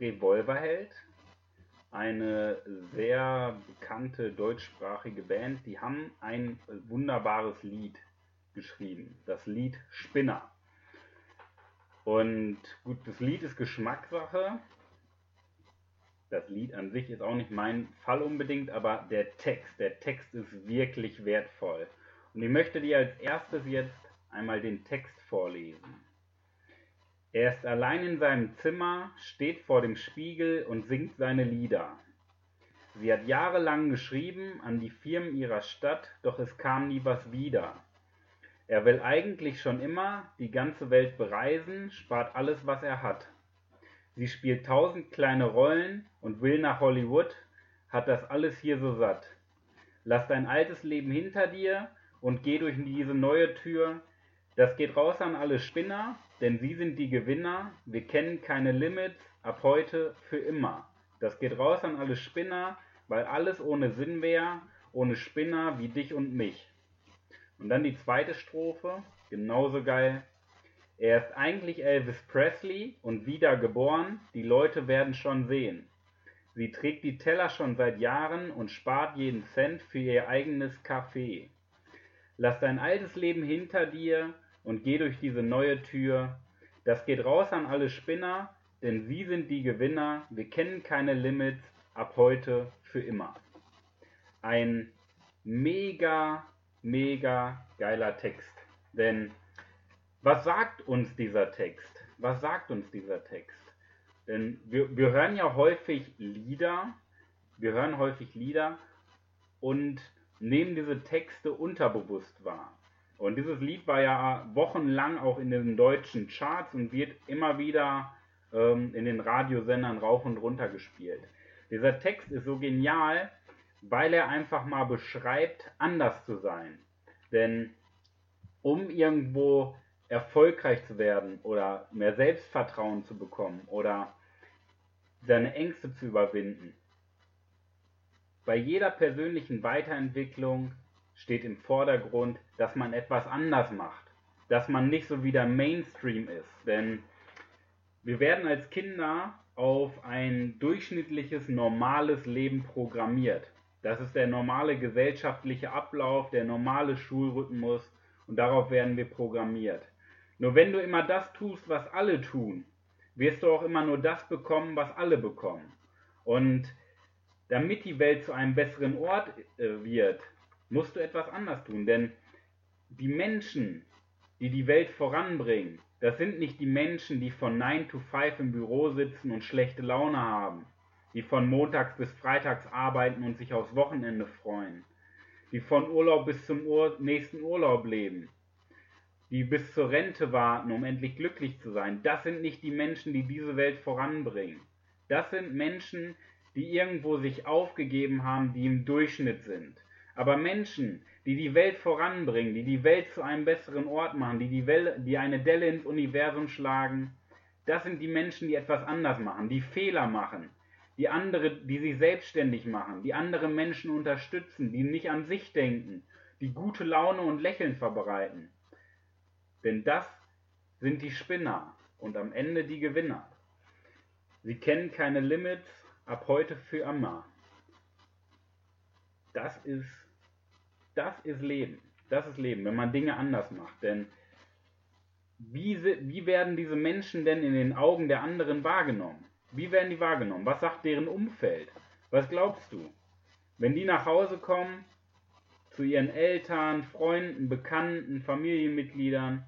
Revolverheld? Eine sehr bekannte deutschsprachige Band. Die haben ein wunderbares Lied geschrieben. Das Lied Spinner. Und gut, das Lied ist Geschmackssache. Das Lied an sich ist auch nicht mein Fall unbedingt, aber der Text, der Text ist wirklich wertvoll. Und ich möchte dir als erstes jetzt einmal den Text vorlesen. Er ist allein in seinem Zimmer, steht vor dem Spiegel und singt seine Lieder. Sie hat jahrelang geschrieben an die Firmen ihrer Stadt, doch es kam nie was wieder. Er will eigentlich schon immer die ganze Welt bereisen, spart alles, was er hat. Sie spielt tausend kleine Rollen und will nach Hollywood, hat das alles hier so satt. Lass dein altes Leben hinter dir und geh durch diese neue Tür. Das geht raus an alle Spinner, denn sie sind die Gewinner, wir kennen keine Limits, ab heute für immer. Das geht raus an alle Spinner, weil alles ohne Sinn wäre, ohne Spinner wie dich und mich. Und dann die zweite Strophe, genauso geil. Er ist eigentlich Elvis Presley und wiedergeboren, die Leute werden schon sehen. Sie trägt die Teller schon seit Jahren und spart jeden Cent für ihr eigenes Café. Lass dein altes Leben hinter dir und geh durch diese neue Tür. Das geht raus an alle Spinner, denn sie sind die Gewinner. Wir kennen keine Limits, ab heute für immer. Ein mega, mega geiler Text. Denn was sagt uns dieser Text? Was sagt uns dieser Text? Denn wir, wir hören ja häufig Lieder, wir hören häufig Lieder und nehmen diese Texte unterbewusst wahr. Und dieses Lied war ja wochenlang auch in den deutschen Charts und wird immer wieder ähm, in den Radiosendern rauf und runter gespielt. Dieser Text ist so genial, weil er einfach mal beschreibt, anders zu sein. Denn um irgendwo erfolgreich zu werden oder mehr Selbstvertrauen zu bekommen oder seine Ängste zu überwinden, bei jeder persönlichen Weiterentwicklung steht im Vordergrund, dass man etwas anders macht, dass man nicht so wie der Mainstream ist. Denn wir werden als Kinder auf ein durchschnittliches, normales Leben programmiert. Das ist der normale gesellschaftliche Ablauf, der normale Schulrhythmus und darauf werden wir programmiert. Nur wenn du immer das tust, was alle tun, wirst du auch immer nur das bekommen, was alle bekommen. Und damit die Welt zu einem besseren Ort äh, wird, musst du etwas anders tun, denn die Menschen, die die Welt voranbringen, das sind nicht die Menschen, die von 9 to 5 im Büro sitzen und schlechte Laune haben, die von montags bis freitags arbeiten und sich aufs Wochenende freuen, die von Urlaub bis zum Ur nächsten Urlaub leben, die bis zur Rente warten, um endlich glücklich zu sein. Das sind nicht die Menschen, die diese Welt voranbringen. Das sind Menschen, die irgendwo sich aufgegeben haben, die im Durchschnitt sind. Aber Menschen, die die Welt voranbringen, die die Welt zu einem besseren Ort machen, die, die, Welle, die eine Delle ins Universum schlagen, das sind die Menschen, die etwas anders machen, die Fehler machen, die andere, die sich selbstständig machen, die andere Menschen unterstützen, die nicht an sich denken, die gute Laune und Lächeln verbreiten. Denn das sind die Spinner und am Ende die Gewinner. Sie kennen keine Limits, ab heute für immer. Das ist das ist Leben. Das ist Leben, wenn man Dinge anders macht. Denn wie, wie werden diese Menschen denn in den Augen der anderen wahrgenommen? Wie werden die wahrgenommen? Was sagt deren Umfeld? Was glaubst du? Wenn die nach Hause kommen, zu ihren Eltern, Freunden, Bekannten, Familienmitgliedern,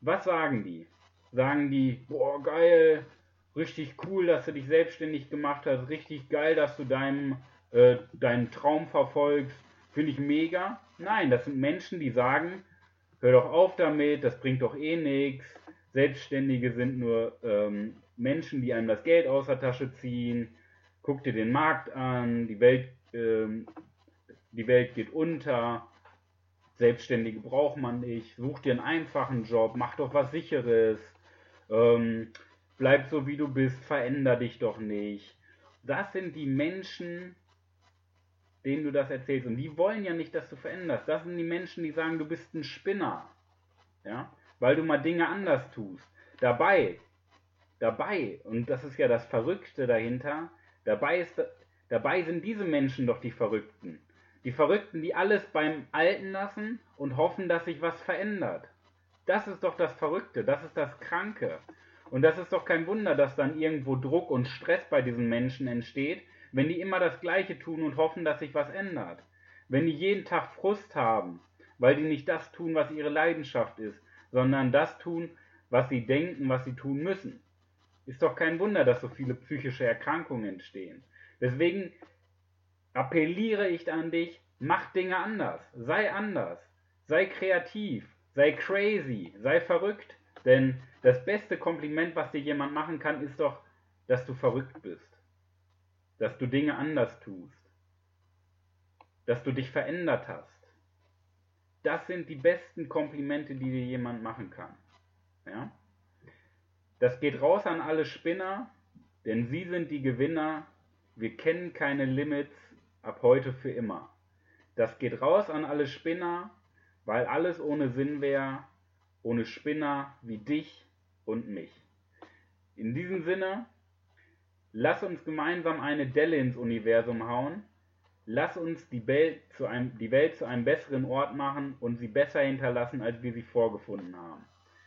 was sagen die? Sagen die, boah, geil, richtig cool, dass du dich selbstständig gemacht hast, richtig geil, dass du deinem, äh, deinen Traum verfolgst, Finde ich mega. Nein, das sind Menschen, die sagen, hör doch auf damit, das bringt doch eh nichts. Selbstständige sind nur ähm, Menschen, die einem das Geld aus der Tasche ziehen. Guck dir den Markt an, die Welt, ähm, die Welt geht unter. Selbstständige braucht man nicht. Such dir einen einfachen Job, mach doch was Sicheres. Ähm, bleib so wie du bist, veränder dich doch nicht. Das sind die Menschen, denen du das erzählst. Und die wollen ja nicht, dass du veränderst. Das sind die Menschen, die sagen, du bist ein Spinner. Ja? Weil du mal Dinge anders tust. Dabei, dabei, und das ist ja das Verrückte dahinter, dabei, ist, dabei sind diese Menschen doch die Verrückten. Die Verrückten, die alles beim Alten lassen und hoffen, dass sich was verändert. Das ist doch das Verrückte, das ist das Kranke. Und das ist doch kein Wunder, dass dann irgendwo Druck und Stress bei diesen Menschen entsteht, wenn die immer das Gleiche tun und hoffen, dass sich was ändert. Wenn die jeden Tag Frust haben, weil die nicht das tun, was ihre Leidenschaft ist, sondern das tun, was sie denken, was sie tun müssen. Ist doch kein Wunder, dass so viele psychische Erkrankungen entstehen. Deswegen appelliere ich an dich, mach Dinge anders, sei anders, sei kreativ, sei crazy, sei verrückt, denn das beste Kompliment, was dir jemand machen kann, ist doch, dass du verrückt bist, dass du Dinge anders tust, dass du dich verändert hast. Das sind die besten Komplimente, die dir jemand machen kann. Ja? Das geht raus an alle Spinner, denn sie sind die Gewinner. Wir kennen keine Limits, ab heute für immer. Das geht raus an alle Spinner, weil alles ohne Sinn wäre, ohne Spinner wie dich und mich. In diesem Sinne, lass uns gemeinsam eine Delle ins Universum hauen, lass uns die Welt, zu einem, die Welt zu einem besseren Ort machen und sie besser hinterlassen, als wir sie vorgefunden haben.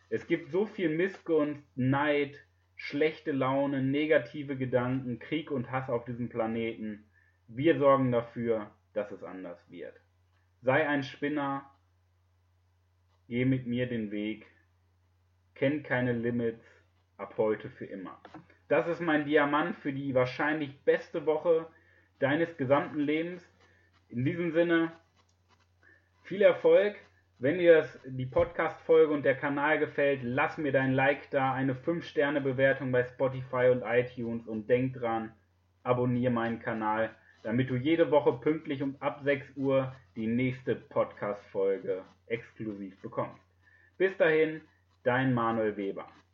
Es gibt so viel Missgunst, Neid, schlechte Laune, negative Gedanken, Krieg und Hass auf diesem Planeten. Wir sorgen dafür, dass es anders wird. Sei ein Spinner, geh mit mir den Weg, kenn keine Limits, ab heute für immer. Das ist mein Diamant für die wahrscheinlich beste Woche deines gesamten Lebens. In diesem Sinne, viel Erfolg. Wenn dir das, die Podcast-Folge und der Kanal gefällt, lass mir dein Like da, eine 5-Sterne-Bewertung bei Spotify und iTunes und denk dran, abonniere meinen Kanal damit du jede Woche pünktlich um ab 6 Uhr die nächste Podcast-Folge exklusiv bekommst. Bis dahin, dein Manuel Weber.